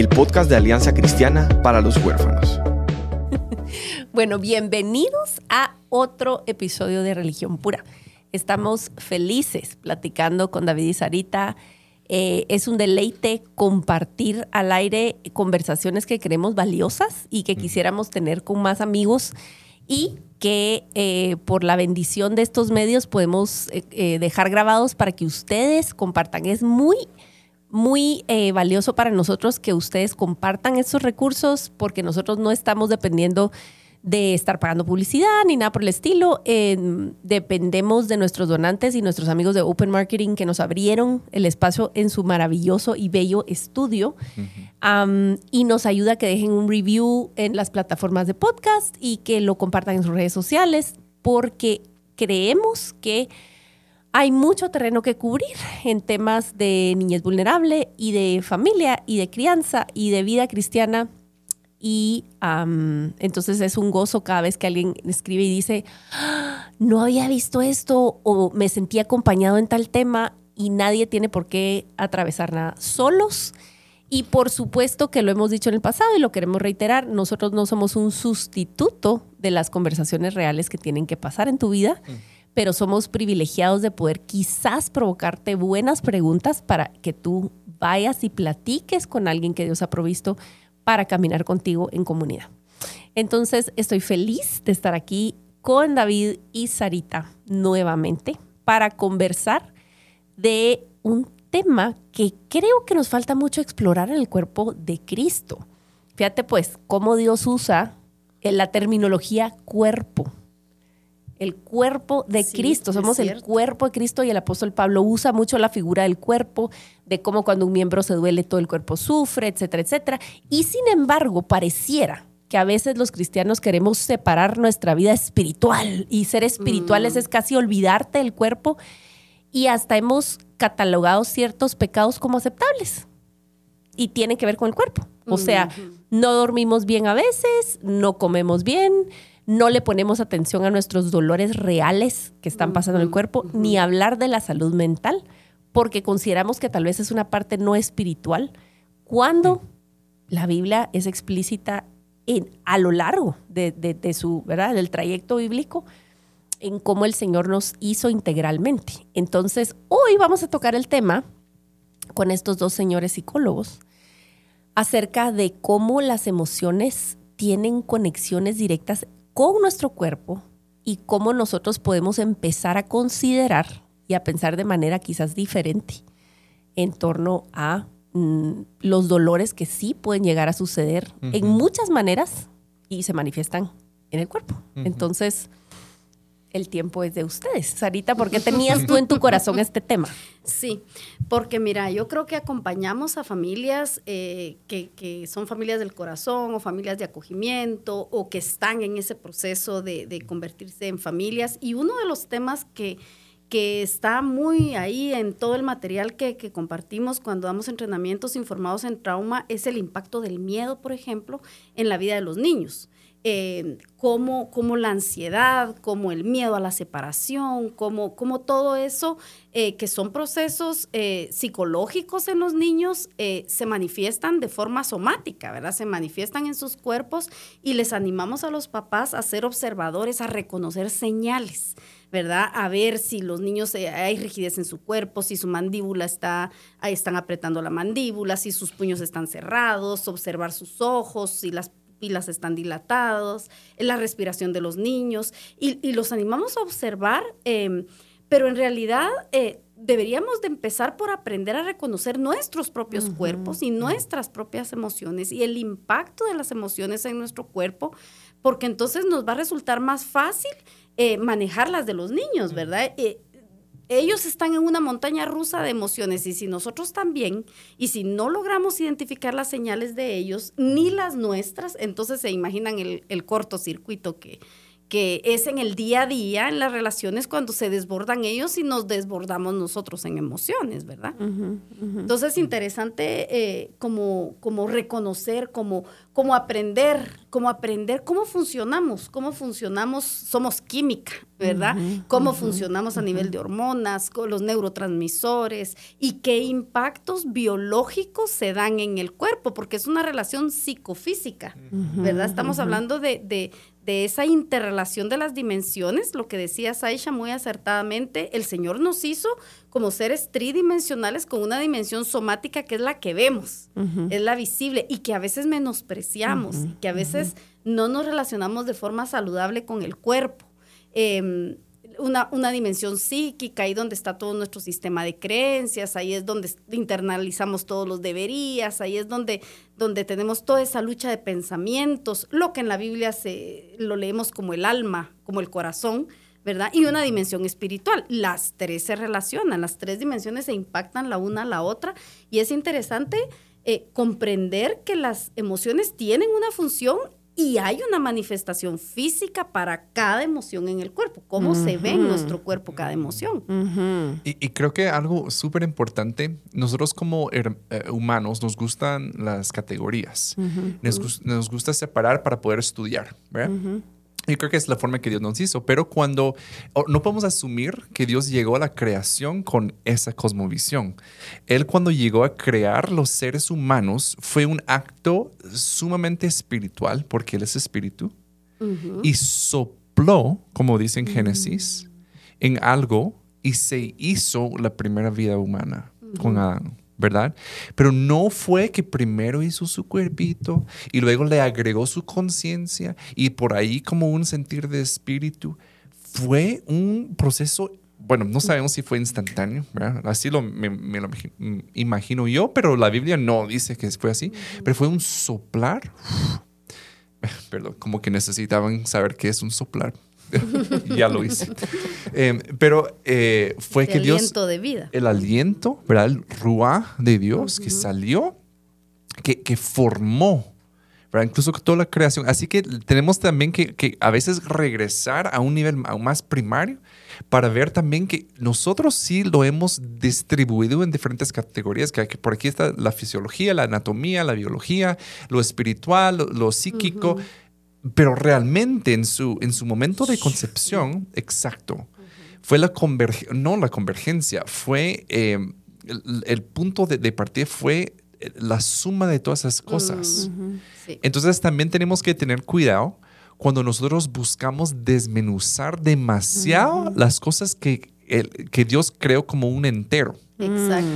el podcast de Alianza Cristiana para los Huérfanos. Bueno, bienvenidos a otro episodio de Religión Pura. Estamos felices platicando con David y Sarita. Eh, es un deleite compartir al aire conversaciones que creemos valiosas y que quisiéramos tener con más amigos y que eh, por la bendición de estos medios podemos eh, dejar grabados para que ustedes compartan. Es muy muy eh, valioso para nosotros que ustedes compartan estos recursos porque nosotros no estamos dependiendo de estar pagando publicidad ni nada por el estilo. dependemos de nuestros donantes y nuestros amigos de Open Marketing que nos abrieron el espacio en su maravilloso y bello estudio y nos ayuda a que dejen un review en las plataformas de podcast y que lo compartan en sus redes sociales porque creemos que hay mucho terreno que cubrir en temas de niñez vulnerable y de familia y de crianza y de vida cristiana. Y entonces es un gozo cada vez que alguien escribe y dice, ah, no había visto esto o me sentí acompañado en tal tema y nadie tiene por qué atravesar nada solos. Y por supuesto que lo hemos dicho en el pasado y lo queremos reiterar, nosotros no somos un sustituto de las conversaciones reales que tienen que pasar en tu vida. Mm pero somos privilegiados de poder quizás provocarte buenas preguntas para que tú vayas y platiques con alguien que Dios ha provisto para caminar contigo en comunidad. Entonces, estoy feliz de estar aquí con David y Sarita nuevamente para conversar de un tema que creo que nos falta mucho explorar en el cuerpo de Cristo. Fíjate pues cómo Dios usa la terminología cuerpo el cuerpo de Cristo, somos el cuerpo de Cristo y el apóstol Pablo usa mucho la figura del cuerpo, de cómo cuando un miembro se duele todo el cuerpo sufre, etcétera, etcétera. Y sin embargo, pareciera que a veces los cristianos queremos separar nuestra vida espiritual y ser espirituales mm. es casi olvidarte del cuerpo y hasta hemos catalogado ciertos pecados como aceptables y tiene que ver con el cuerpo. O sea, no dormimos bien a veces, no comemos bien, no le ponemos atención a nuestros dolores reales que están pasando en el cuerpo, ni hablar de la salud mental, porque consideramos que tal vez es una parte no espiritual, cuando la Biblia es explícita en, a lo largo de, su, ¿verdad? del trayecto bíblico en cómo el Señor nos hizo integralmente. Entonces, hoy vamos a tocar el tema con estos dos señores psicólogos acerca de cómo las emociones tienen conexiones directas con nuestro cuerpo y cómo nosotros podemos empezar a considerar y a pensar de manera quizás diferente en torno a mm, los dolores que sí pueden llegar a suceder en muchas maneras y se manifiestan en el cuerpo. Entonces, el tiempo es de ustedes. Sarita, ¿por qué tenías tú en tu corazón este tema? Sí, porque mira, yo creo que acompañamos a familias eh, que, son familias del corazón o familias de acogimiento o que están en ese proceso de, convertirse en familias. Y uno de los temas que, que está muy ahí en todo el material que, que, compartimos cuando damos entrenamientos informados en trauma es el impacto del miedo, por ejemplo, en la vida de los niños. Eh, como, la ansiedad, como el miedo a la separación, como, como todo eso, eh, que son procesos eh, psicológicos en los niños, se manifiestan de forma somática, ¿verdad? Se manifiestan en sus cuerpos y les animamos a los papás a ser observadores, a reconocer señales. ¿verdad? A ver si los niños hay rigidez en su cuerpo, si su mandíbula está, ahí están apretando la mandíbula, si sus puños están cerrados, observar sus ojos, si las pilas están dilatados, en la respiración de los niños, y, los animamos a observar, em, pero en realidad eh, deberíamos de empezar por aprender a reconocer nuestros propios cuerpos y nuestras propias emociones y el impacto de las emociones en nuestro cuerpo, porque entonces nos va a resultar más fácil eh, manejar las de los niños, ¿verdad? Eh, ellos están en una montaña rusa de emociones y si nosotros también, y si no logramos identificar las señales de ellos, ni las nuestras, entonces se imaginan el, cortocircuito que, que es en el día a día, en las relaciones, cuando se desbordan ellos y nos desbordamos nosotros en emociones, ¿verdad? Entonces es interesante eh, como, como reconocer, como, como aprender, como aprender cómo funcionamos, cómo funcionamos, somos química, ¿verdad? Cómo funcionamos a nivel de hormonas, con los neurotransmisores y qué impactos biológicos se dan en el cuerpo, porque es una relación psicofísica, ¿verdad? Estamos hablando de, de de esa interrelación de las dimensiones, lo que decía Saisha muy acertadamente, el Señor nos hizo como seres tridimensionales con una dimensión somática que es la que vemos, es la visible y que a veces menospreciamos, que a veces no nos relacionamos de forma saludable con el cuerpo. Em, una, una, dimensión psíquica, ahí donde está todo nuestro sistema de creencias, ahí es donde internalizamos todos los deberías, ahí es donde, donde tenemos toda esa lucha de pensamientos, lo que en la Biblia se, lo leemos como el alma, como el corazón, ¿verdad? Y una dimensión espiritual. Las tres se relacionan, las tres dimensiones se impactan la una a la otra y es interesante eh, comprender que las emociones tienen una función y hay una manifestación física para cada emoción en el cuerpo, cómo se ve en nuestro cuerpo cada emoción. y, creo que algo súper importante, nosotros como eh, humanos nos gustan las categorías, nos, nos, gusta separar para poder estudiar, ¿verdad? Yo creo que es la forma que Dios nos hizo, pero cuando no podemos asumir que Dios llegó a la creación con esa cosmovisión. Él cuando llegó a crear los seres humanos fue un acto sumamente espiritual, porque Él es espíritu, y sopló, como dice en Génesis, en algo y se hizo la primera vida humana con Adán. ¿Verdad? Pero no fue que primero hizo su cuerpito y luego le agregó su conciencia y por ahí como un sentir de espíritu. Fue un proceso, bueno, no sabemos si fue instantáneo, ¿verdad? Así lo, me, lo imagino yo, pero la Biblia no dice que fue así, pero fue un soplar. Perdón, como que necesitaban saber qué es un soplar. ya lo hice. Em, pero eh, fue que Dios... El aliento de vida. El aliento, ¿verdad? El ruá de Dios que salió, que, que formó, ¿verdad? Incluso toda la creación. Así que tenemos también que, que, a veces regresar a un nivel aún más primario para ver también que nosotros sí lo hemos distribuido en diferentes categorías, que por aquí está la fisiología, la anatomía, la biología, lo espiritual, lo, psíquico pero realmente en su, en su momento de concepción, exacto, fue la convergencia, no la convergencia, fue eh, el, punto de, partida fue eh, la suma de todas esas cosas. Entonces también tenemos que tener cuidado cuando nosotros buscamos desmenuzar demasiado las cosas que, que Dios creó como un entero. Exacto.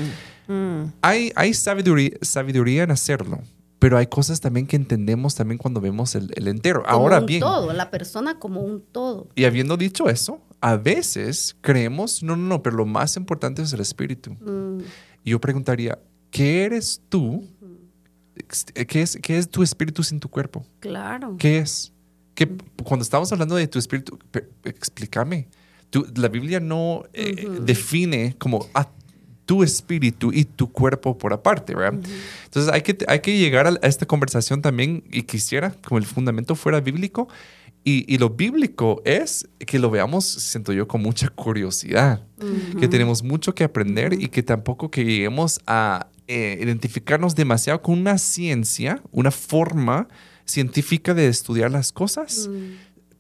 Mm. Hay, hay sabiduría, sabiduría en hacerlo pero hay cosas también que entendemos también cuando vemos el, entero. Como Ahora un bien. todo, la persona como un todo. Y habiendo dicho eso, a veces creemos, no, no, no, pero lo más importante es el espíritu. Mm. Y yo preguntaría, ¿qué eres tú? ¿Qué es, ¿Qué es tu espíritu sin tu cuerpo? Claro. ¿Qué es? ¿Qué, cuando estamos hablando de tu espíritu, explícame. la Biblia no eh, define como, ah, tu espíritu y tu cuerpo por aparte, ¿verdad? Entonces hay que, hay que llegar a, esta conversación también y quisiera como el fundamento fuera bíblico y, y, lo bíblico es que lo veamos, siento yo, con mucha curiosidad, que tenemos mucho que aprender y que tampoco que lleguemos a eh, identificarnos demasiado con una ciencia, una forma científica de estudiar las cosas,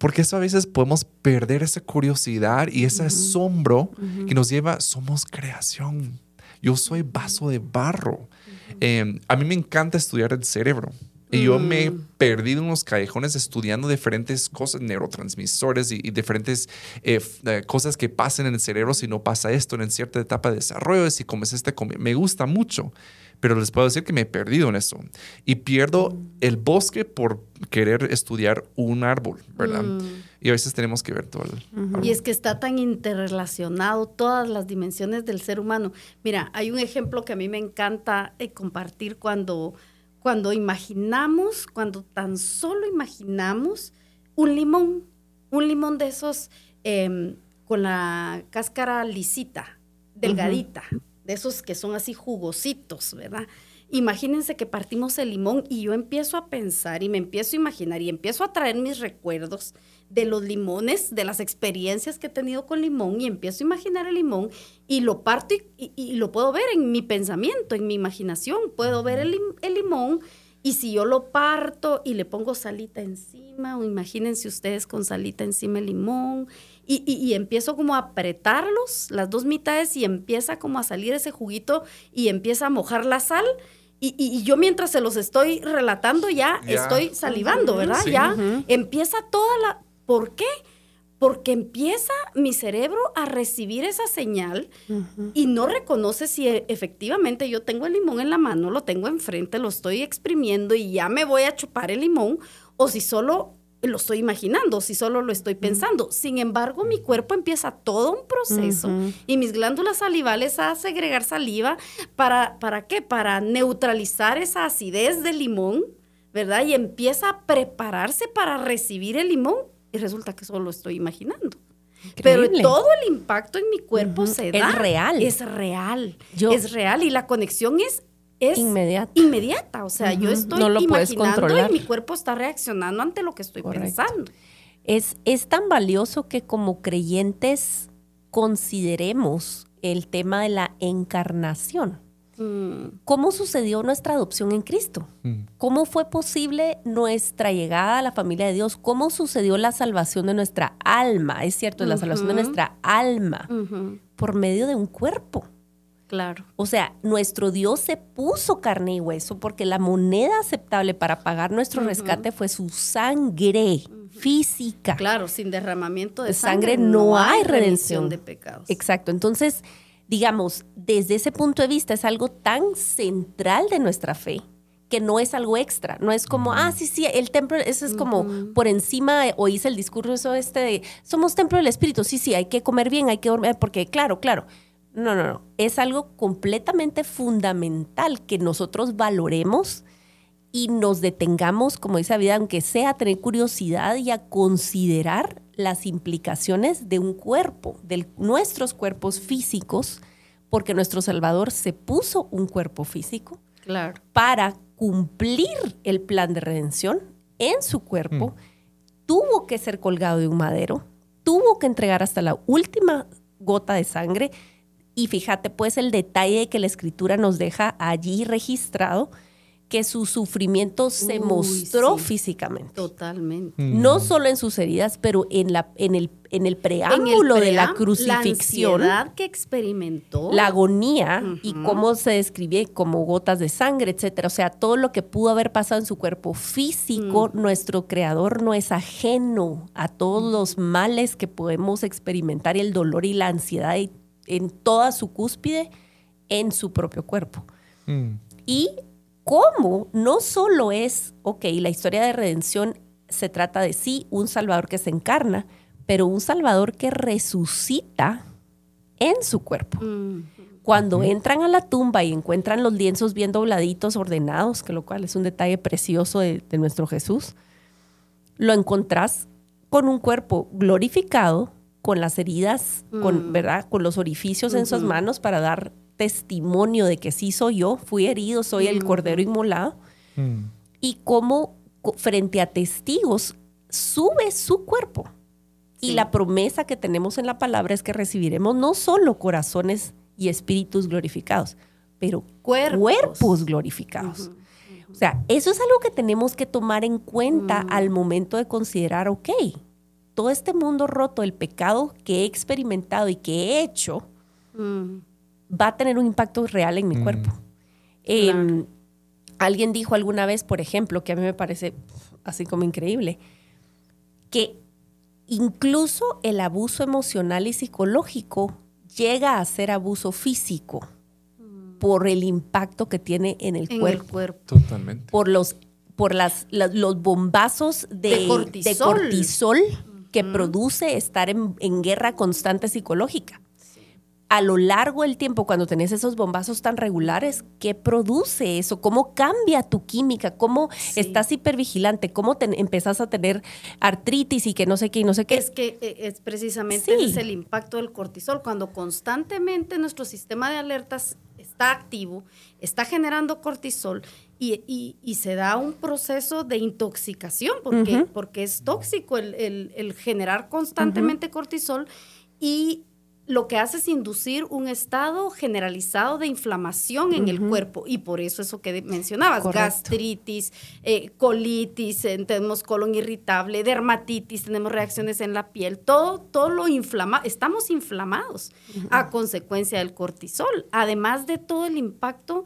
porque eso a veces podemos perder esa curiosidad y ese asombro que nos lleva, somos creación. Yo soy vaso de barro. Em, a mí me encanta estudiar el cerebro. Y yo me he mm. perdido en los callejones estudiando diferentes cosas, neurotransmisores y, diferentes eh, eh, cosas que pasan en el cerebro si no pasa esto en cierta etapa de desarrollo, si comes este, me gusta mucho pero les puedo decir que me he perdido en eso. Y pierdo el bosque por querer estudiar un árbol, ¿verdad? Mm. Y a veces tenemos que ver todo el Y es que está tan interrelacionado todas las dimensiones del ser humano. Mira, hay un ejemplo que a mí me encanta eh, compartir cuando, cuando imaginamos, cuando tan solo imaginamos un limón, un limón de esos... Em, con la cáscara lisita, delgadita, de esos que son así jugositos, ¿verdad? Imagínense que partimos el limón y yo empiezo a pensar y me empiezo a imaginar y empiezo a traer mis recuerdos de los limones, de las experiencias que he tenido con limón y empiezo a imaginar el limón y lo parto y, lo puedo ver en mi pensamiento, en mi imaginación. Puedo ver el, el, limón y si yo lo parto y le pongo salita encima, o imagínense ustedes con salita encima el limón y, y, empiezo como a apretarlos, las dos mitades, y empieza como a salir ese juguito y empieza a mojar la sal. Y, y, yo mientras se los estoy relatando ya, estoy salivando, ¿verdad? Ya empieza toda la... ¿Por qué? Porque empieza mi cerebro a recibir esa señal y no reconoce si e, efectivamente yo tengo el limón en la mano, lo tengo enfrente, lo estoy exprimiendo y ya me voy a chupar el limón, o si solo lo estoy imaginando, si solo lo estoy pensando. Sin embargo, mi cuerpo empieza todo un proceso y mis glándulas salivales a segregar saliva para, ¿para qué? Para neutralizar esa acidez del limón, ¿verdad? Y empieza a prepararse para recibir el limón y resulta que solo lo estoy imaginando. Pero todo el impacto en mi cuerpo se da. Es real. Es real. es real y la conexión es es inmediata. inmediata. O sea, yo estoy no lo imaginando y mi cuerpo está reaccionando ante lo que estoy pensando. Es, es tan valioso que como creyentes consideremos el tema de la encarnación. Mm. ¿Cómo sucedió nuestra adopción en Cristo? Mm. ¿Cómo fue posible nuestra llegada a la familia de Dios? ¿Cómo sucedió la salvación de nuestra alma? Es cierto, la salvación de nuestra alma por medio de un cuerpo. Claro. O sea, nuestro Dios se puso carne y hueso porque la moneda aceptable para pagar nuestro rescate fue su sangre física. Claro, sin derramamiento de, sangre, no, hay redención de pecados. Exacto. Entonces, digamos, desde ese punto de vista es algo tan central de nuestra fe que no es algo extra, no es como, ah, sí, sí, el templo, eso es como por encima, oíste el discurso este de, somos templo del Espíritu, sí, sí, hay que comer bien, hay que dormir, porque claro, claro, no, no, no. Es algo completamente fundamental que nosotros valoremos y nos detengamos, como dice vida, aunque sea a tener curiosidad y a considerar las implicaciones de un cuerpo, de nuestros cuerpos físicos, porque nuestro Salvador se puso un cuerpo físico claro. para cumplir el plan de redención en su cuerpo. Mm. Tuvo que ser colgado de un madero, tuvo que entregar hasta la última gota de sangre y fíjate pues el detalle que la escritura nos deja allí registrado, que su sufrimiento se mostró físicamente. Totalmente. Mm. No solo en sus heridas, pero en, la, en, el, en el preámbulo de la crucifixión. La que experimentó. La agonía y cómo se describe como gotas de sangre, etcétera. O sea, todo lo que pudo haber pasado en su cuerpo físico, mm. nuestro creador no es ajeno a todos los males que podemos experimentar y el dolor y la ansiedad y en toda su cúspide en su propio cuerpo. Mm. Y cómo no solo es, ok, la historia de redención se trata de sí, un Salvador que se encarna, pero un Salvador que resucita en su cuerpo. Mm. Cuando entran a la tumba y encuentran los lienzos bien dobladitos, ordenados, que lo cual es un detalle precioso de, de nuestro Jesús, lo encontrás con un cuerpo glorificado, con las heridas, con, mm. ¿verdad? Con los orificios en sus manos para dar testimonio de que sí soy yo, fui herido, soy el cordero inmolado. Mm. Y cómo frente a testigos sube su cuerpo. Y la promesa que tenemos en la palabra es que recibiremos no solo corazones y espíritus glorificados, pero cuerpos, glorificados. O sea, eso es algo que tenemos que tomar en cuenta mm. al momento de considerar, ok, todo este mundo roto, el pecado que he experimentado y que he hecho, mm. va a tener un impacto real en mi mm. cuerpo. Em, alguien dijo alguna vez, por ejemplo, que a mí me parece así como increíble, que incluso el abuso emocional y psicológico llega a ser abuso físico mm. por el impacto que tiene en el, cuerpo. Totalmente. Por los, por las, los bombazos de, cortisol que produce estar en, guerra constante psicológica. a lo largo del tiempo, cuando tenés esos bombazos tan regulares, ¿qué produce eso? ¿Cómo cambia tu química? ¿Cómo estás hipervigilante? ¿Cómo te, empezás a tener artritis y que no sé qué y no sé qué? Es que eh, es precisamente ese es el impacto del cortisol. Cuando constantemente nuestro sistema de alertas está activo, está generando cortisol y, y, se da un proceso de intoxicación porque, porque es tóxico el, el, generar constantemente cortisol y lo que hace es inducir un estado generalizado de inflamación en el cuerpo y por eso eso que mencionabas, gastritis, eh, colitis, eh, tenemos colon irritable, dermatitis, tenemos reacciones en la piel, todo, todo lo inflama, estamos inflamados a consecuencia del cortisol, además de todo el impacto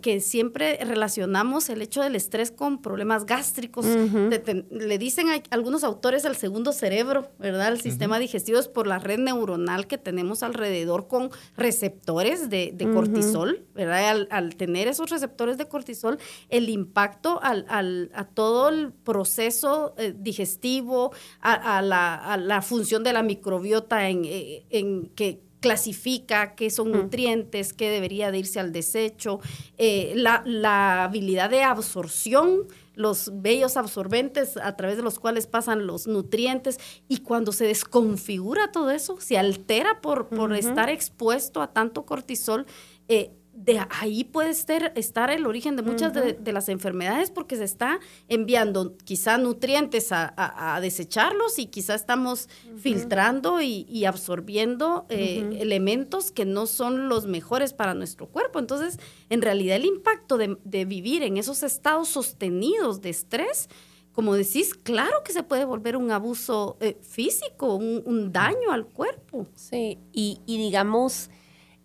que, siempre relacionamos el hecho del estrés con problemas gástricos. le dicen a algunos autores al segundo cerebro, ¿verdad? El sistema digestivo es por la red neuronal que tenemos alrededor con receptores de, cortisol, ¿verdad? Al, tener esos receptores de cortisol, el impacto al, a todo el proceso eh, digestivo, a, la, función de la microbiota en, eh, en que clasifica qué son nutrientes, qué debería de irse al desecho, eh, la, habilidad de absorción, los bellos absorbentes a través de los cuales pasan los nutrientes y cuando se desconfigura todo eso, se altera por, por estar expuesto a tanto cortisol, eh, de ahí puede estar, el origen de muchas de, las enfermedades porque se está enviando quizá nutrientes a, desecharlos y quizá estamos filtrando y, absorbiendo eh, elementos que no son los mejores para nuestro cuerpo. Entonces, en realidad el impacto de, vivir en esos estados sostenidos de estrés, como decís, claro que se puede volver un abuso eh, físico, un, daño al cuerpo. Sí, y, y digamos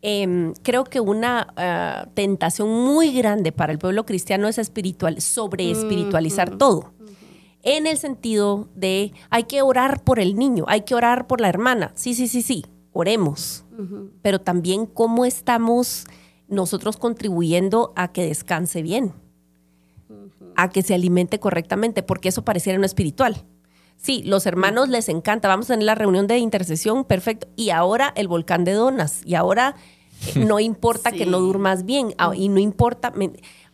Em, creo que una ah, tentación muy grande para el pueblo cristiano es espiritual, sobre espiritualizar todo. En el sentido de hay que orar por el niño, hay que orar por la hermana. Sí, sí, sí, sí, oremos. Pero también cómo estamos nosotros contribuyendo a que descanse bien, a que se alimente correctamente, porque eso pareciera no espiritual. Sí, los hermanos les encanta. Vamos a tener la reunión de intercesión, perfecto. Y ahora el volcán de donas. Y ahora eh, no importa que no durmas bien. Ah, y no importa.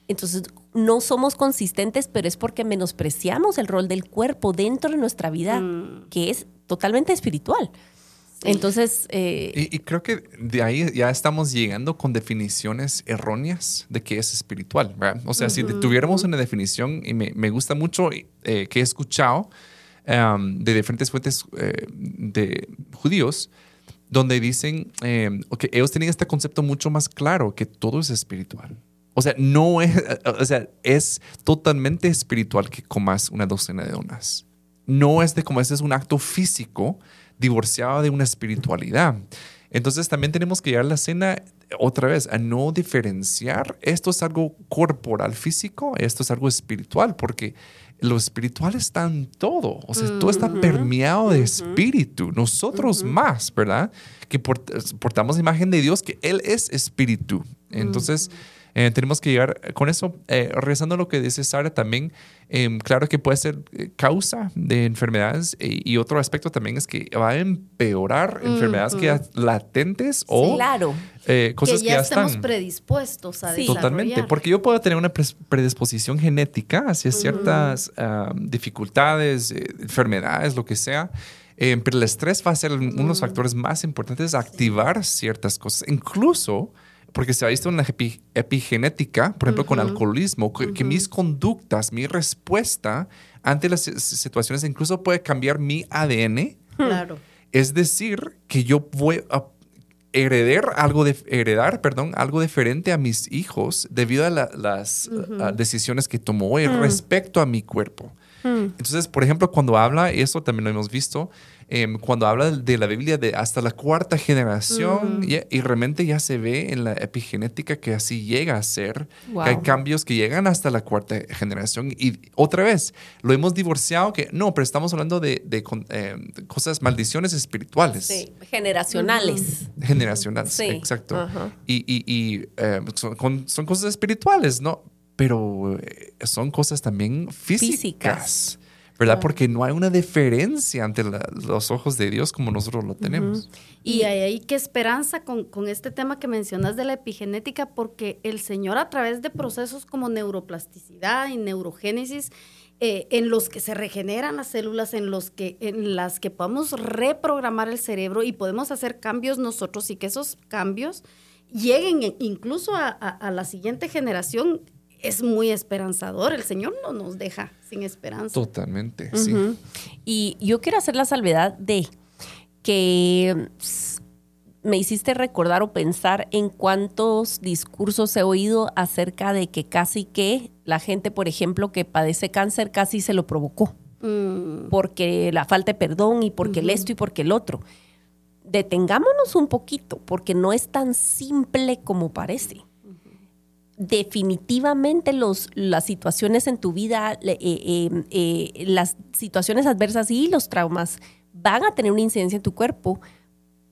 Entonces, no somos consistentes, pero es porque menospreciamos el rol del cuerpo dentro de nuestra vida, mm. que es totalmente espiritual. Entonces... Eh, y, creo que de ahí ya estamos llegando con definiciones erróneas de qué es espiritual, ¿verdad? O sea, si tuviéramos una definición, y me, me gusta mucho eh, que he escuchado, de diferentes fuentes eh, de judíos, donde dicen que ellos tienen este concepto mucho más claro, que todo es espiritual. O sea, no es, o sea, es totalmente espiritual que comas una docena de donas. No es de como ese es un acto físico divorciado de una espiritualidad. Entonces también tenemos que llegar a la cena otra vez a no diferenciar esto es algo corporal físico, esto es algo espiritual, porque lo espiritual está en todo. O sea, todo está permeado de espíritu. Nosotros más, ¿verdad? Que portamos la imagen de Dios, que Él es espíritu. Entonces, eh, tenemos que llegar con eso. Eh, rezando lo que dice Sara también, em, claro que puede ser eh, causa de enfermedades y otro aspecto también es que va a empeorar enfermedades que latentes o claro. cosas que ya, estamos predispuestos a sí. Totalmente, porque yo puedo tener una predisposición genética hacia ciertas dificultades, enfermedades, lo que sea. pero el estrés va a ser uno de los factores más importantes, activar ciertas cosas. Incluso porque se ha visto en la epigenética, por ejemplo, con alcoholismo, que, mis conductas, mi respuesta ante las situaciones incluso puede cambiar mi ADN. Claro. Es decir, que yo voy a heredar algo de heredar, perdón, algo diferente a mis hijos debido a las decisiones que tomó respecto a mi cuerpo. Entonces, por ejemplo, cuando habla, eso también lo hemos visto, Em, cuando habla de la Biblia de hasta la cuarta generación, mm. y, realmente ya se ve en la epigenética que así llega a ser, que hay cambios que llegan hasta la cuarta generación. Y otra vez, lo hemos divorciado, que no, pero estamos hablando de, em, cosas, maldiciones espirituales. Sí, generacionales. Generacionales, exacto. Y, em, son, cosas espirituales, ¿no? Pero eh, son cosas también físicas. ¿Verdad? Porque no hay una diferencia ante la- los ojos de Dios como nosotros lo tenemos. Y hay ahí qué esperanza con, con este tema que mencionas de la epigenética, porque el Señor a través de procesos como neuroplasticidad y neurogénesis, eh, en los que se regeneran las células, en, los que, en las que podemos reprogramar el cerebro y podemos hacer cambios nosotros y que esos cambios lleguen incluso a, a- a la siguiente generación, es muy esperanzador. El Señor no nos deja sin esperanza. Totalmente, sí. Y yo quiero hacer la salvedad de que ps, me hiciste recordar o pensar en cuántos discursos he oído acerca de que casi que la gente, por ejemplo, que padece cáncer casi se lo provocó. Mm, Porque la falta de perdón y porque el esto y porque el otro. Detengámonos un poquito, porque no es tan simple como parece definitivamente los, las situaciones en tu vida, eh, eh, eh, las situaciones adversas y los traumas van a tener una incidencia en tu cuerpo,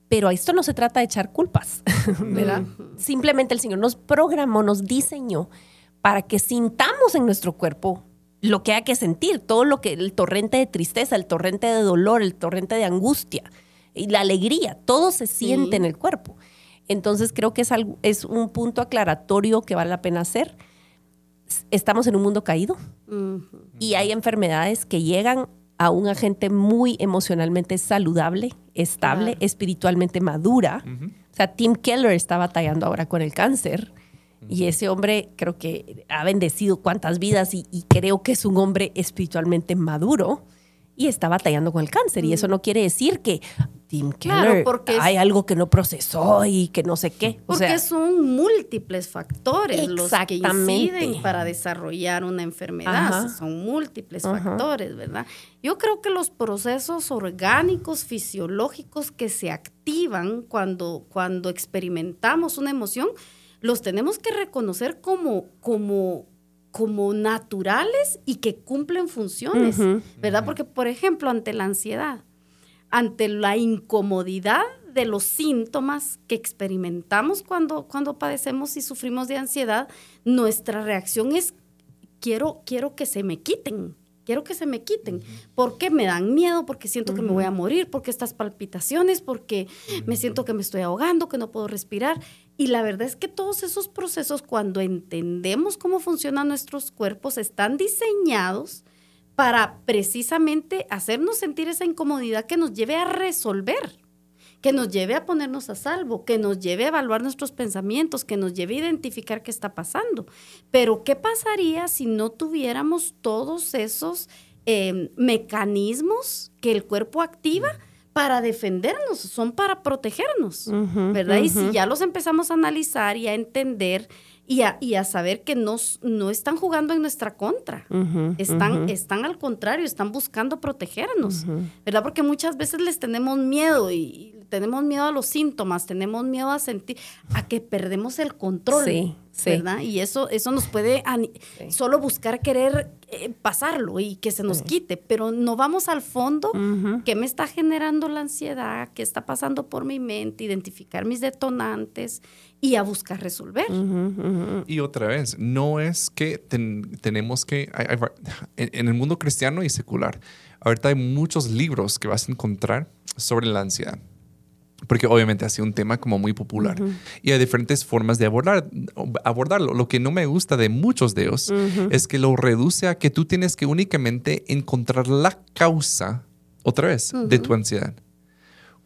pero a esto no se trata de echar culpas, ¿verdad? Simplemente el Señor nos programó, nos diseñó para que sintamos en nuestro cuerpo lo que hay que sentir, todo lo que, el torrente de tristeza, el torrente de dolor, el torrente de angustia y la alegría, todo se siente en el cuerpo. Entonces creo que es, algo, es un punto aclaratorio que vale la pena hacer. Estamos en un mundo caído y hay enfermedades que llegan a un agente muy emocionalmente saludable, estable, Claro. espiritualmente madura. O sea, Tim Keller está batallando ahora con el cáncer y ese hombre creo que ha bendecido cuantas vidas y, y creo que es un hombre espiritualmente maduro y está batallando con el cáncer. Y eso no quiere decir que Tim Claro, Keller porque es- hay algo que no procesó y que no sé qué. O Porque sea, son múltiples factores los que inciden para desarrollar una enfermedad. Ajá. Son múltiples Ajá. factores, ¿verdad? Yo creo que los procesos orgánicos, fisiológicos que se activan cuando, cuando experimentamos una emoción, los tenemos que reconocer como, como, como naturales y que cumplen funciones, Ujú. ¿verdad? Porque, por ejemplo, ante la ansiedad, ante la incomodidad de los síntomas que experimentamos cuando, cuando padecemos y sufrimos de ansiedad, nuestra reacción es quiero, quiero que se me quiten. Quiero que se me quiten. Porque me dan miedo, porque siento que me voy a morir, porque estas palpitaciones, porque me siento que me estoy ahogando, que no puedo respirar. Y la verdad es que todos esos procesos, cuando entendemos cómo funcionan nuestros cuerpos, están diseñados para precisamente hacernos sentir esa incomodidad que nos lleve a resolver, que nos lleve a ponernos a salvo, que nos lleve a evaluar nuestros pensamientos, que nos lleve a identificar qué está pasando. Pero ¿qué pasaría si no tuviéramos todos esos eh, mecanismos que el cuerpo activa? para defendernos, son para protegernos, ¿verdad? Y si ya los empezamos a analizar y a entender y a, y a saber que no, s- no están jugando en nuestra contra, están, están al contrario, están buscando protegernos. ¿verdad? Porque muchas veces les tenemos miedo y, tenemos miedo a los síntomas, tenemos miedo a sentir, a que perdemos el control, Sí, sí. ¿verdad? Y eso, eso nos puede Sí. solo buscar querer eh, pasarlo y que se nos quite, pero no vamos al fondo. ¿qué me está generando la ansiedad? ¿Qué está pasando por mi mente? Identificar mis detonantes y a buscar resolver. Y otra vez, no es que ten- tenemos que... hay- hay- en, en el mundo cristiano y secular, ahorita hay muchos libros que vas a encontrar sobre la ansiedad. Porque obviamente ha sido un tema como muy popular. Y hay diferentes formas de abordar, abordarlo. Lo que no me gusta de muchos de ellos es que lo reduce a que tú tienes que únicamente encontrar la causa, otra vez, de tu ansiedad.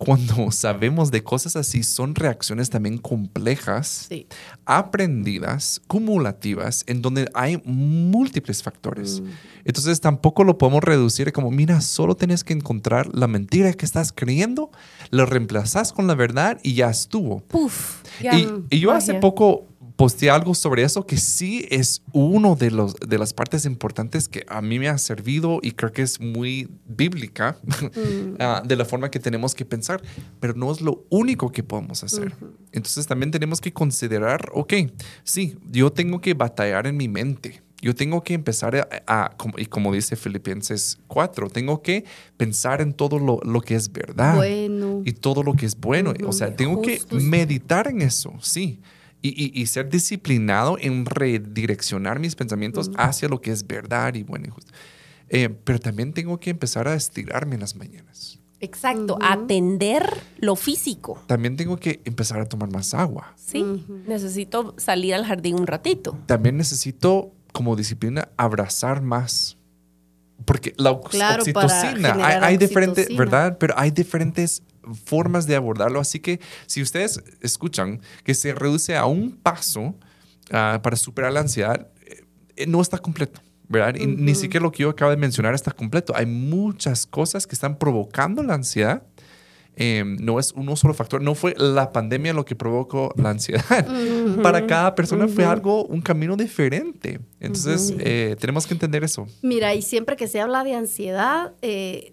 Cuando sabemos de cosas así, son reacciones también complejas Sí. aprendidas, cumulativas, en donde hay múltiples factores. Entonces tampoco lo podemos reducir como, mira, solo tienes que encontrar la mentira que estás creyendo, lo reemplazas con la verdad y ya estuvo. Puf. Y, y yo hace poco posteé algo sobre eso que sí es uno de, los, de las partes importantes que a mí me ha servido y creo que es muy bíblica ah, de la forma que tenemos que pensar, pero no es lo único que podemos hacer. Entonces también tenemos que considerar, ok, sí, yo tengo que batallar en mi mente. Yo tengo que empezar a, a- como- y como dice Filipenses 4, tengo que pensar en todo lo, lo que es verdad Bueno. y todo lo que es bueno. O sea, tengo que meditar en eso, sí. Y, y- y ser disciplinado en redireccionar mis pensamientos hacia lo que es verdad y bueno y justo. Eh, pero también tengo que empezar a estirarme en las mañanas. Exacto, atender lo físico. También tengo que empezar a tomar más agua. Sí, necesito salir al jardín un ratito. También necesito, como disciplina, abrazar más. Porque la ox- Claro, para oxitocina, hay, hay diferentes. ¿verdad? Pero hay diferentes formas de abordarlo. Así que si ustedes escuchan que se reduce a un paso ah, para superar la ansiedad, eh, no está completo. ¿verdad? Y ni siquiera lo que yo acabo de mencionar está completo. Hay muchas cosas que están provocando la ansiedad. Eh, no es un solo factor. No fue la pandemia lo que provocó la ansiedad. Para cada persona fue algo, un camino diferente. Entonces, eh, tenemos que entender eso. Mira, y siempre que se habla de ansiedad, eh,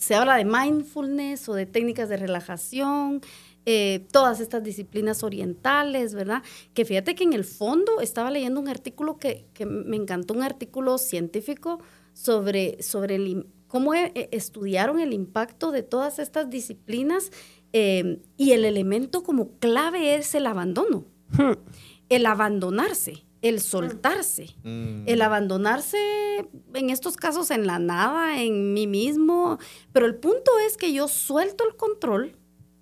se habla de mindfulness o de técnicas de relajación, eh, todas estas disciplinas orientales, ¿verdad? Que fíjate que en el fondo estaba leyendo un artículo que, que me encantó, un artículo científico sobre, sobre el cómo eh, eh, estudiaron el impacto de todas estas disciplinas eh, y el elemento como clave es el abandono, el abandonarse, el soltarse. El abandonarse, en estos casos, en la nada, en mí mismo. Pero el punto es que yo suelto el control,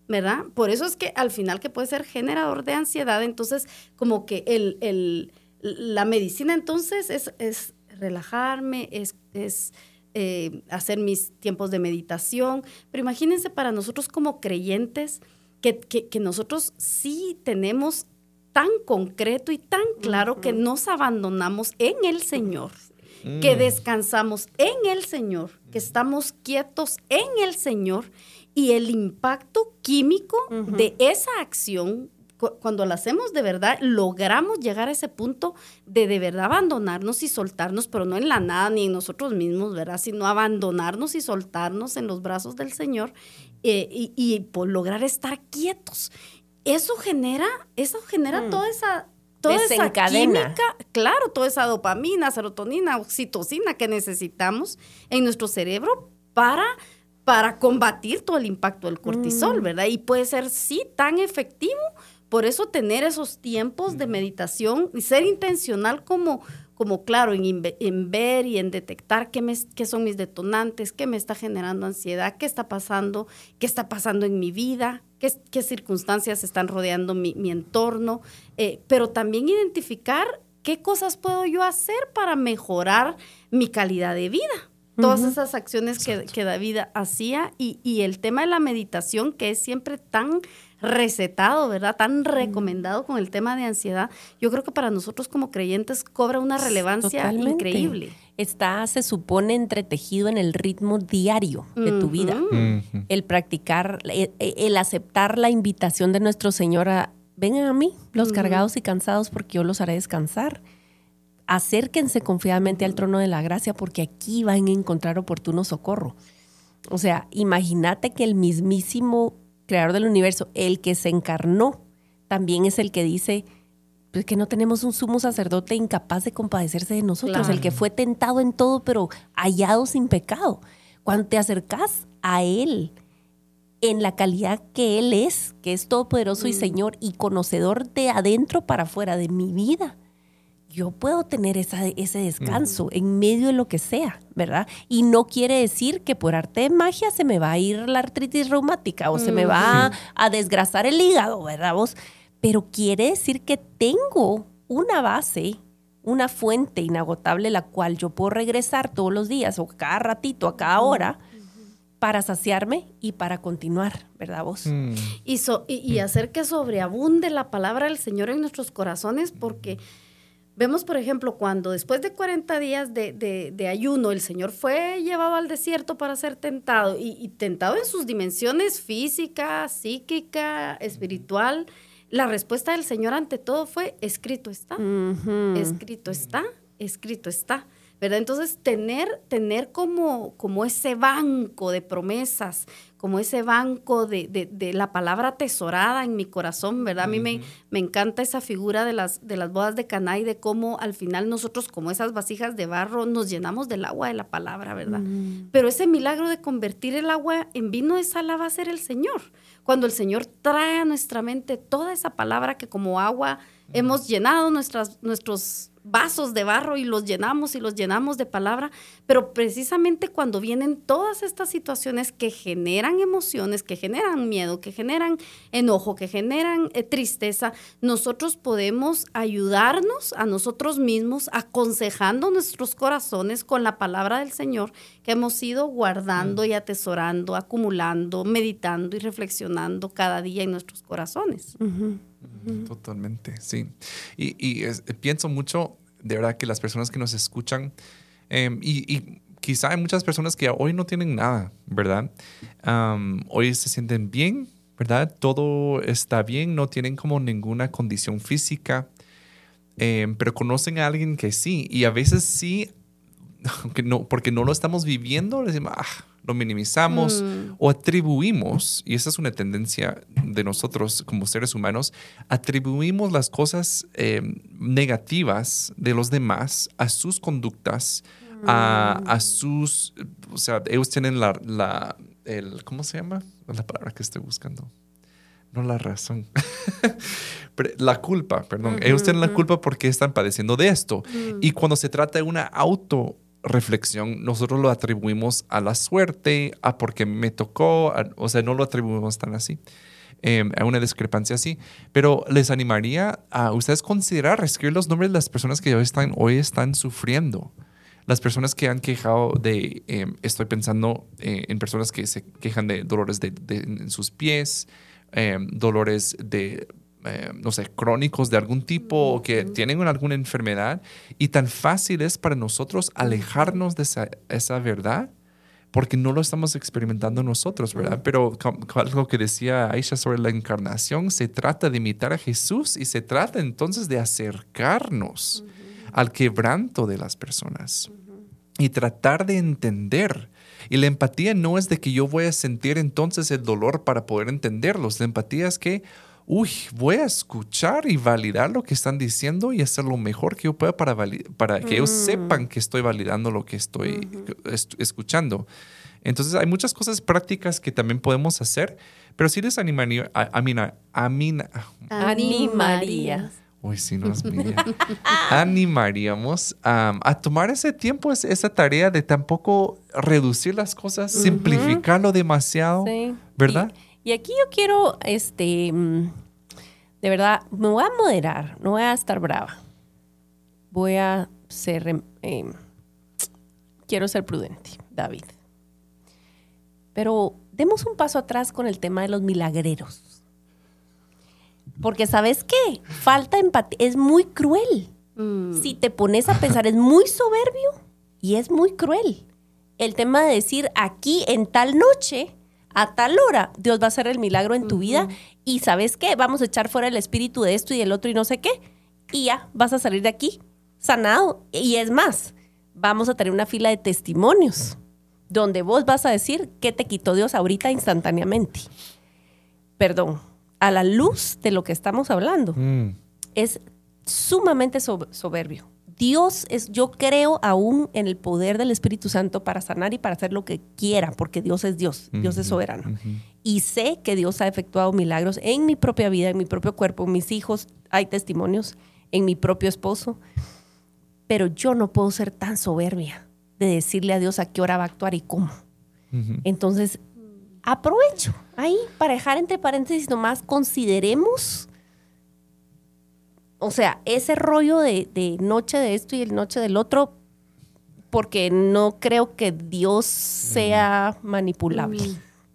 ¿verdad? Por eso es que al final que puede ser generador de ansiedad, entonces como que el, el- la medicina entonces es, es relajarme, es, es eh, hacer mis tiempos de meditación. Pero imagínense para nosotros como creyentes que, que- que nosotros sí tenemos tan concreto y tan claro que nos abandonamos en el Señor, que descansamos en el Señor, que estamos quietos en el Señor y el impacto químico de esa acción, cu- cuando la hacemos de verdad, logramos llegar a ese punto de de verdad abandonarnos y soltarnos, pero no en la nada ni en nosotros mismos, ¿verdad? Sino abandonarnos y soltarnos en los brazos del Señor eh, y, y por lograr estar quietos. Eso genera, eso genera toda esa toda esa química, claro, toda esa dopamina, serotonina, oxitocina que necesitamos en nuestro cerebro para para combatir todo el impacto del cortisol, ¿verdad? Y puede ser sí tan efectivo, por eso tener esos tiempos de meditación y ser intencional como como claro, en, en ver y en detectar qué, me, qué son mis detonantes, qué me está generando ansiedad, qué está pasando, qué está pasando en mi vida, qué, qué circunstancias están rodeando mi, mi entorno, eh, pero también identificar qué cosas puedo yo hacer para mejorar mi calidad de vida. Todas esas acciones que, que David hacía y, y el tema de la meditación que es siempre tan recetado, ¿verdad? Tan recomendado con el tema de ansiedad. Yo creo que para nosotros como creyentes cobra una relevancia Totalmente. increíble. Está, se supone, entretejido en el ritmo diario de tu vida. El practicar, el, el aceptar la invitación de nuestro Señor a, vengan a mí, los cargados y cansados, porque yo los haré descansar. Acérquense confiadamente al trono de la gracia, porque aquí van a encontrar oportuno socorro. O sea, imagínate que el mismísimo creador del universo, el que se encarnó, también es el que dice pues, que no tenemos un sumo sacerdote incapaz de compadecerse de nosotros, Claro. el que fue tentado en todo, pero hallado sin pecado. Cuando te acercas a Él en la calidad que Él es, que es todopoderoso y Señor y conocedor de adentro para afuera de mi vida, yo puedo tener esa- ese descanso en medio de lo que sea, ¿verdad? Y no quiere decir que por arte de magia se me va a ir la artritis reumática o se me va a, a desgrasar el hígado, ¿verdad vos? Pero quiere decir que tengo una base, una fuente inagotable la cual yo puedo regresar todos los días o cada ratito, a cada hora, para saciarme y para continuar, ¿verdad vos? Mm. Y, so- y, y hacer que sobreabunde la palabra del Señor en nuestros corazones, porque vemos, por ejemplo, cuando después de 40 días de, de- de ayuno, el Señor fue llevado al desierto para ser tentado, y, y tentado en sus dimensiones física, psíquica, espiritual, la respuesta del Señor ante todo fue, escrito está escrito está, escrito está. ¿Verdad? Entonces, tener, tener como, como ese banco de promesas, como ese banco de, de- de la palabra atesorada en mi corazón, ¿verdad? A mí me, me encanta esa figura de las, de las bodas de Caná y de cómo al final nosotros, como esas vasijas de barro, nos llenamos del agua de la palabra, ¿verdad? Pero ese milagro de convertir el agua en vino, esa la va a hacer el Señor. Cuando el Señor trae a nuestra mente toda esa palabra que como agua hemos llenado nuestras, nuestros vasos de barro y los llenamos y los llenamos de palabra, Pero precisamente cuando vienen todas estas situaciones que generan emociones, que generan miedo, que generan enojo, que generan eh, tristeza, nosotros podemos ayudarnos a nosotros mismos aconsejando nuestros corazones con la palabra del Señor que hemos ido guardando y atesorando, acumulando, meditando y reflexionando cada día en nuestros corazones. Totalmente, sí. Y, pienso mucho, de verdad, que las personas que nos escuchan, em, y, quizá hay muchas personas que hoy no tienen nada, ¿verdad? hoy se sienten bien, ¿verdad? Todo está bien, no tienen como ninguna condición física, em, pero conocen a alguien que sí, y a veces sí, aunque no, porque no lo estamos viviendo, les decimos, ah, lo minimizamos mm. o atribuimos, y esa es una tendencia de nosotros como seres humanos, atribuimos las cosas em, negativas de los demás a sus conductas, a, a, mm. sus, o sea, ellos tienen la, la el, ¿cómo se llama? La palabra que estoy buscando. No la razón. la culpa, perdón. ellos tienen la culpa porque están padeciendo de esto. Mm. Y cuando se trata de una auto reflexión nosotros lo atribuimos a la suerte, a porque me tocó, o sea, no lo atribuimos tan así, em, a una discrepancia así. Pero les animaría a ustedes considerar escribir los nombres de las personas que hoy están, hoy están sufriendo. Las personas que han quejado de, em, estoy pensando eh, en personas que se quejan de dolores de, en sus pies, em, dolores de eh, no sé, crónicos de algún tipo o que tienen alguna enfermedad y tan fácil es para nosotros alejarnos de esa, verdad porque no lo estamos experimentando nosotros, ¿verdad? Pero algo que decía Aisha sobre la encarnación, se trata de imitar a Jesús y se trata entonces de acercarnos al quebranto de las personas y tratar de entender. Y la empatía no es de que yo voy a sentir entonces el dolor para poder entenderlos. La empatía es que, uy, voy a escuchar y validar lo que están diciendo y hacer lo mejor que yo pueda para, para que ellos mm. sepan que estoy validando lo que estoy escuchando. Entonces hay muchas cosas prácticas que también podemos hacer, pero sí les animaría, a, a, animaría. Uy, sí, nos animaríamos a tomar ese tiempo, esa tarea de tampoco reducir las cosas, simplificarlo demasiado, ¿verdad? Y aquí yo quiero, este, mm, de verdad, me voy a moderar, no voy a estar brava. Voy a ser, em, em, quiero ser prudente, David. Pero demos un paso atrás con el tema de los milagreros. Porque sabes qué, falta empatía, es muy cruel. Mm. Si te pones a pensar, es muy soberbio y es muy cruel. El tema de decir aquí en tal noche a tal hora Dios va a hacer el milagro en tu vida y sabes qué, vamos a echar fuera el espíritu de esto y del otro y no sé qué, y ya vas a salir de aquí sanado. Y es más, vamos a tener una fila de testimonios donde vos vas a decir qué te quitó Dios ahorita instantáneamente. Perdón, a la luz de lo que estamos hablando, mm. es sumamente soberbio Dios es, yo creo aún en el poder del Espíritu Santo para sanar y para hacer lo que quiera, porque Dios es Dios, Dios es soberano. Y sé que Dios ha efectuado milagros en mi propia vida, en mi propio cuerpo, en mis hijos, hay testimonios, en mi propio esposo. Pero yo no puedo ser tan soberbia de decirle a Dios a qué hora va a actuar y cómo. Entonces, aprovecho ahí para dejar entre paréntesis nomás, consideremos o sea, ese rollo de, noche de esto y el noche del otro, porque no creo que Dios sea manipulable.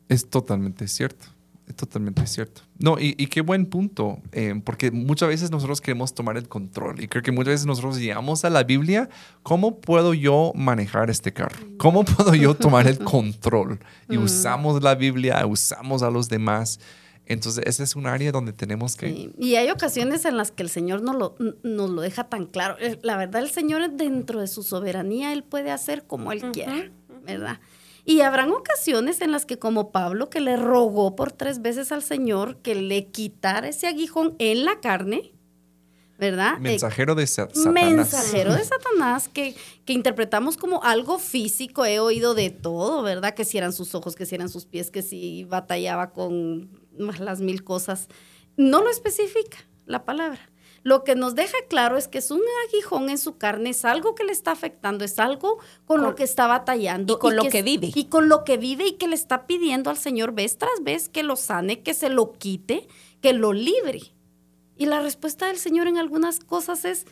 Es totalmente cierto. Es totalmente cierto. No, y, qué buen punto, eh, porque muchas veces nosotros queremos tomar el control y creo que muchas veces nosotros llegamos a la Biblia, ¿cómo puedo yo manejar este carro? ¿Cómo puedo yo tomar el control? Y usamos la Biblia, usamos a los demás entonces, ese es un área donde tenemos que... Y hay ocasiones en las que el Señor no lo, nos lo deja tan claro. Eh, la verdad, el Señor dentro de su soberanía, Él puede hacer como Él quiera, ¿verdad? Y habrán ocasiones en las que como Pablo, que le rogó por tres veces al Señor que le quitara ese aguijón en la carne, ¿verdad? Mensajero de Satanás. Mensajero de Satanás que, que, interpretamos como algo físico. He oído de todo, ¿verdad? Que si eran sus ojos, que si eran sus pies, que si batallaba con más las mil cosas. No lo especifica la palabra. lo que nos deja claro es que es un aguijón en su carne, es algo que le está afectando, es algo con, lo que está batallando. Y con lo que, vive. Y con lo que vive y que le está pidiendo al Señor vez tras vez que lo sane, que se lo quite, que lo libre. Y la respuesta del Señor en algunas cosas es,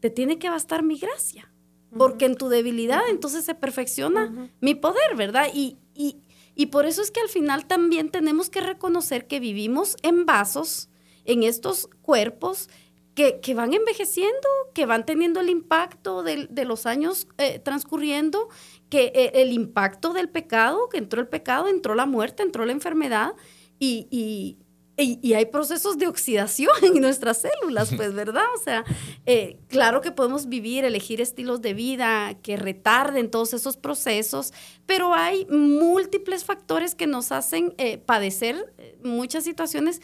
te tiene que bastar mi gracia, porque en tu debilidad entonces se perfecciona mi poder, ¿verdad? Y, y, y por eso es que al final también tenemos que reconocer que vivimos en vasos, en estos cuerpos que, van envejeciendo, que van teniendo el impacto de, los años eh, transcurriendo, que eh, el impacto del pecado, que entró el pecado, entró la muerte, entró la enfermedad y, hay procesos de oxidación en nuestras células, pues, ¿verdad? O sea, eh, claro que podemos vivir, elegir estilos de vida que retarden todos esos procesos, pero hay múltiples factores que nos hacen padecer muchas situaciones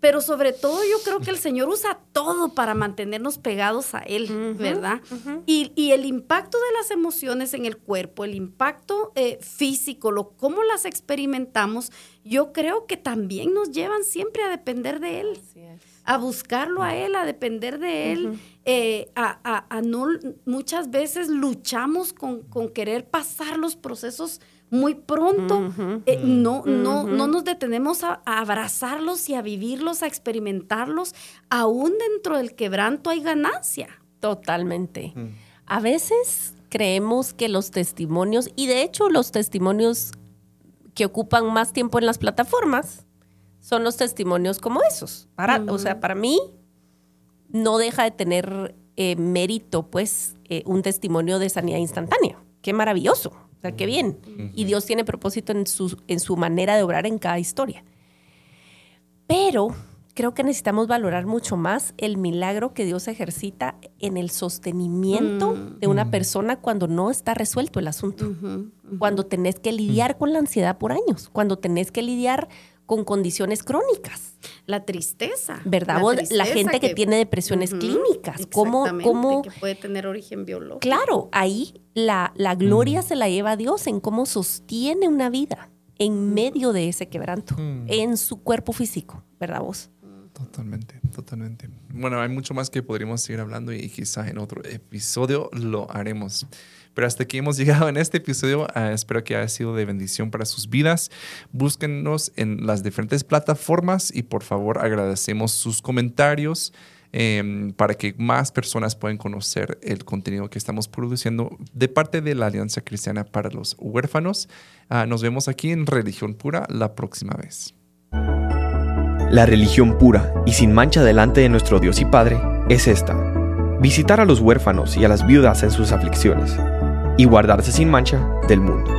pero sobre todo yo creo que el Señor usa todo para mantenernos pegados a Él, ¿verdad? y, el impacto de las emociones en el cuerpo, el impacto eh, físico, lo, cómo las experimentamos, yo creo que también nos llevan siempre a depender de Él. A buscarlo a Él, a depender de Él, eh, a, no, muchas veces luchamos con, con querer pasar los procesos muy pronto. Eh, no, no, no nos detenemos a, abrazarlos y a vivirlos, a experimentarlos. Aún dentro del quebranto hay ganancia. Totalmente. A veces creemos que los testimonios, y de hecho los testimonios que ocupan más tiempo en las plataformas, son los testimonios como esos. Para, O sea, para mí no deja de tener eh, mérito, pues, eh, un testimonio de sanidad instantánea. Qué maravilloso. O sea, qué bien. Y Dios tiene propósito en su, en su manera de obrar en cada historia. Pero creo que necesitamos valorar mucho más el milagro que Dios ejercita en el sostenimiento mm. de una mm. persona cuando no está resuelto el asunto. Cuando tenés que lidiar con la ansiedad por años, cuando tenés que lidiar con condiciones crónicas. La tristeza. ¿Verdad? La, gente que, tiene depresiones clínicas. ¿Cómo, cómo, que puede tener origen biológico. Claro, ahí la, la gloria se la lleva a Dios en cómo sostiene una vida en medio de ese quebranto, en su cuerpo físico, ¿verdad vos? Totalmente, totalmente. Bueno, hay mucho más que podríamos seguir hablando y quizás en otro episodio lo haremos. Pero hasta aquí hemos llegado en este episodio. Ah, espero que haya sido de bendición para sus vidas. Búsquenos en las diferentes plataformas y por favor agradecemos sus comentarios. Em, para que más personas puedan conocer el contenido que estamos produciendo de parte de la Alianza Cristiana para los Huérfanos. Ah, nos vemos aquí en Religión Pura la próxima vez. La religión pura y sin mancha delante de nuestro Dios y Padre es esta. Visitar a los huérfanos y a las viudas en sus aflicciones y guardarse sin mancha del mundo.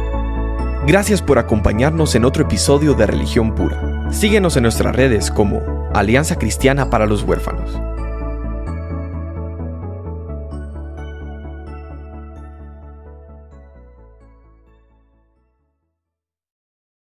Gracias por acompañarnos en otro episodio de Religión Pura. Síguenos en nuestras redes como Alianza Cristiana para los Huérfanos.